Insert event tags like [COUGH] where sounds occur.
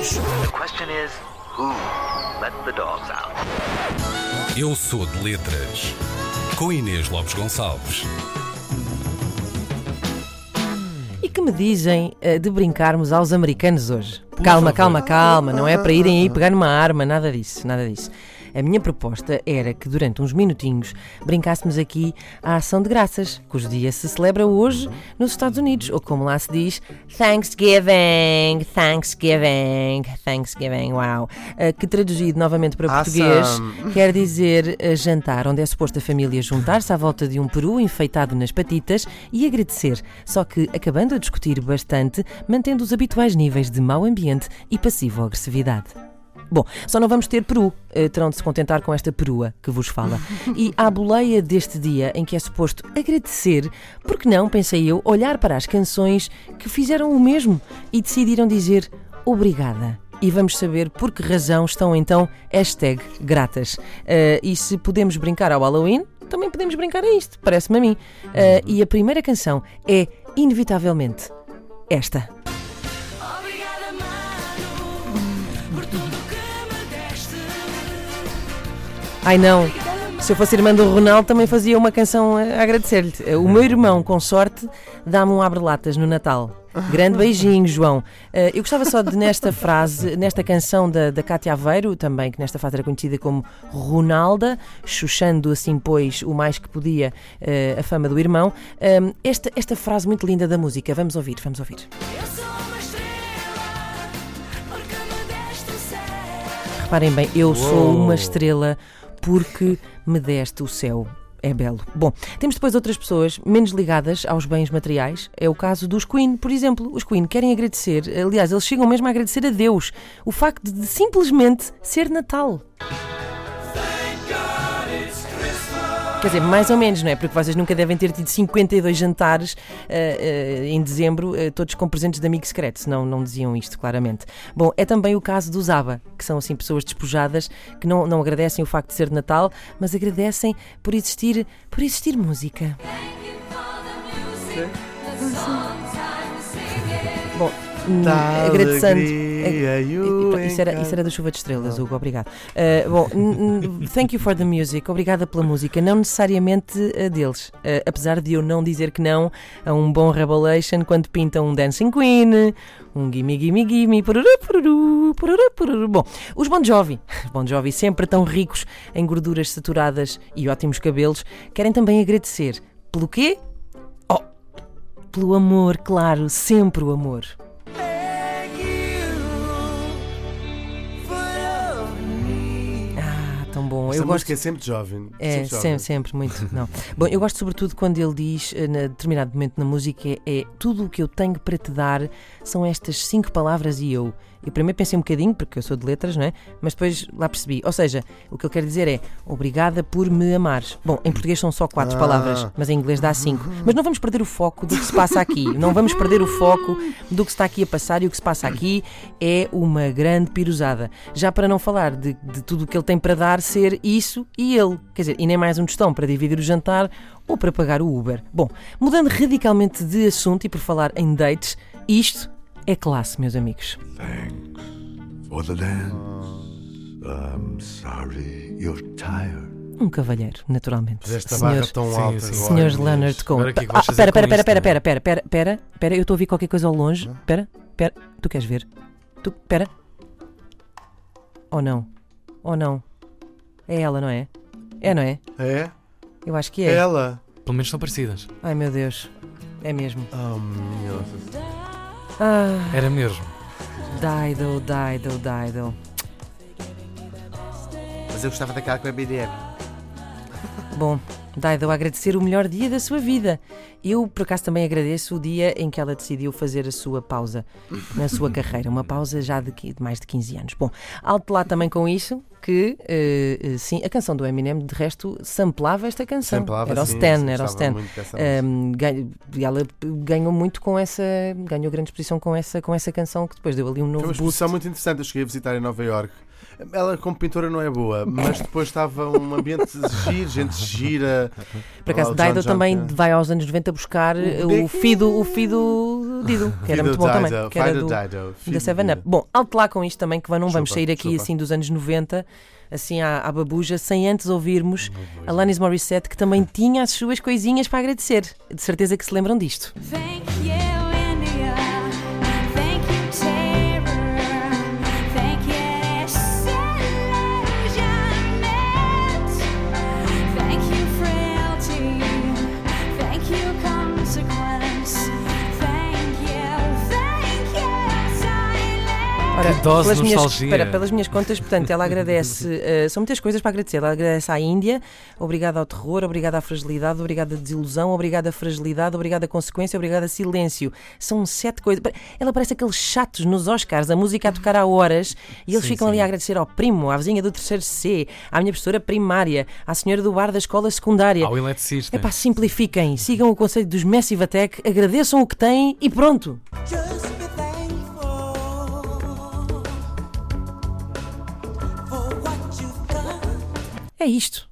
Unidos. The question is, who let the dogs out? Eu sou de letras. Com Inês Lopes Gonçalves. E que me dizem eh, de brincarmos aos americanos hoje? calma, calma, calma, não é para irem aí pegar numa arma, nada disso, nada disso. A minha proposta era que durante uns minutinhos brincássemos aqui à ação de graças, cujo dia se celebra hoje nos Estados Unidos, ou como lá se diz, Thanksgiving, Thanksgiving, Thanksgiving, uau. Uh, que traduzido novamente para Awesome. português quer dizer uh, jantar, onde é suposto a família juntar-se à volta de um peru enfeitado nas patitas e agradecer, só que acabando a discutir bastante, mantendo os habituais níveis de mau ambiente e passivo-agressividade. Bom, só não vamos ter peru, eh, terão de se contentar com esta perua que vos fala. E à boleia deste dia em que é suposto agradecer, porque não, pensei eu, olhar para as canções que fizeram o mesmo e decidiram dizer obrigada. E vamos saber por que razão estão então hashtag gratas. Eh, e se podemos brincar ao Halloween, também podemos brincar a isto, parece-me a mim. Eh, e a primeira canção é, inevitavelmente, esta. Ai não, se eu fosse irmã do Ronaldo também fazia uma canção a agradecer-lhe. O meu irmão, com sorte, dá-me um abre-latas no Natal. Grande beijinho, João. Eh, eu gostava só de, nesta frase, nesta canção da, da Cátia Aveiro, também, que nesta fase era conhecida como Ronalda, chuchando assim, pois, o mais que podia eh, a fama do irmão, eh, esta, esta frase muito linda da música. Vamos ouvir, vamos ouvir. Eu sou uma estrela, porque me deste o céu. Reparem bem, eu sou uma estrela porque me deste o céu. É belo. Bom, temos depois outras pessoas menos ligadas aos bens materiais. É o caso dos Queen, por exemplo. Os Queen querem agradecer, aliás, eles chegam mesmo a agradecer a Deus o facto de simplesmente ser Natal. Quer dizer, mais ou menos, não é? Porque vocês nunca devem ter tido 52 jantares eh, eh, em dezembro, eh, todos com presentes de amigo secreto, senão não diziam isto claramente. Bom, é também o caso dos ABBA, que são assim pessoas despojadas que não, não agradecem o facto de ser de Natal, mas agradecem por existir, por existir música. Bom, hum, Da agradecendo. alegria e o Isso era, isso era da chuva de estrelas, Hugo, obrigado. Uh, bom, thank you for the music, obrigada pela música, não necessariamente a deles, uh, apesar de eu não dizer que não a um bom Revelation quando pintam um Dancing Queen, um Gimme Gimme Gimme, pururu, pururu, pururu, pururu. Bom, os Bon Jovi, Bon Jovi sempre tão ricos em gorduras saturadas e ótimos cabelos, querem também agradecer. Pelo quê? Oh, pelo amor, claro, sempre o amor. Tão bom. Esta eu gosto. música é sempre jovem. É, jovem. sempre, sempre, muito. Não. [LAUGHS] Bom, eu gosto sobretudo quando ele diz, eh, na determinado momento na música, é, é tudo o que eu tenho para te dar são estas cinco palavras e eu. Eu primeiro pensei um bocadinho, porque eu sou de letras, não é? Mas depois lá percebi. Ou seja, o que ele quer dizer é obrigada por me amares. Bom, em português são só quatro Ah. palavras, mas em inglês dá cinco. Mas não vamos perder o foco do que se passa aqui. Não vamos perder o foco do que se está aqui a passar e o que se passa aqui é uma grande pirosada. Já para não falar de, de tudo o que ele tem para dar ser isso e ele. Quer dizer, e nem mais um tostão para dividir o jantar ou para pagar o Uber. Bom, mudando radicalmente de assunto e por falar em dates, isto é classe, meus amigos. Thanks for the dance. I'm sorry you're tired. Um cavalheiro, naturalmente. Esta Senhor- barra tão Sim, alta. sim. agora, Senhores. Leonard Cohen. É que Ah, vais fazer Pera, com pera, pera, isto, pera, não é? pera, pera, pera, pera, pera, eu estou a ouvir qualquer coisa ao longe. Pera, pera, tu queres ver? Tu, pera. Ou não? Ou não? É ela, não é? É, não é? É? Eu acho que É é. ela? Pelo menos são parecidas. Ai meu Deus. É mesmo. Oh, meu Deus. Ah, Era mesmo. Dido, Dido, Dido. Mas eu gostava daquela com a BDM. Bom, Dido, a agradecer o melhor dia da sua vida. Eu, por acaso, também agradeço o dia em que ela decidiu fazer a sua pausa na sua [LAUGHS] carreira. Uma pausa já de, de mais de 15 anos. Bom, alto lá também com isso que, eh, sim, a canção do Eminem, de resto, samplava esta canção. Samplava, era o Stan, sim, era o Stan. Um, ganha- e ela ganhou muito com essa, ganhou grande exposição com essa, com essa canção que depois deu ali um Foi novo uma boost. exposição muito interessante. Eu cheguei a visitar em Nova York. Ela, como pintora, não é boa, mas depois estava um ambiente [LAUGHS] giro, gente gira, 90. Por acaso, Dido também vai aos anos 90 buscar eh, o Fido, o Fido Dido, [LAUGHS] que era Fido muito bom também. Que era do, da Seven Up. Bom, alto lá com isto também, que não vamos Chupa, sair aqui chupa. assim dos anos 90, assim à, à babuja, sem antes ouvirmos Alanis Morissette, que também [LAUGHS] tinha as suas coisinhas para agradecer. De certeza que se lembram disto. Thank you, consequence. Thank Ora, Que dose pelas de minhas, nostalgia. espera, pelas minhas contas, portanto, ela agradece, [LAUGHS] eh, são muitas coisas para agradecer. Ela agradece à Índia, obrigada ao terror, obrigada à fragilidade, obrigada à desilusão, obrigada à fragilidade, obrigada à consequência, obrigada a silêncio. São sete coisas. Ela parece aqueles chatos nos Oscars, a música a tocar há horas, e eles Sim, ficam ali sim. a agradecer ao primo, à vizinha do terceiro C, à minha professora primária, à senhora do bar da escola secundária. Ao eletricista. É pá, simplifiquem, sigam o conselho dos Massive Attack, agradeçam o que têm e pronto. Just É isto.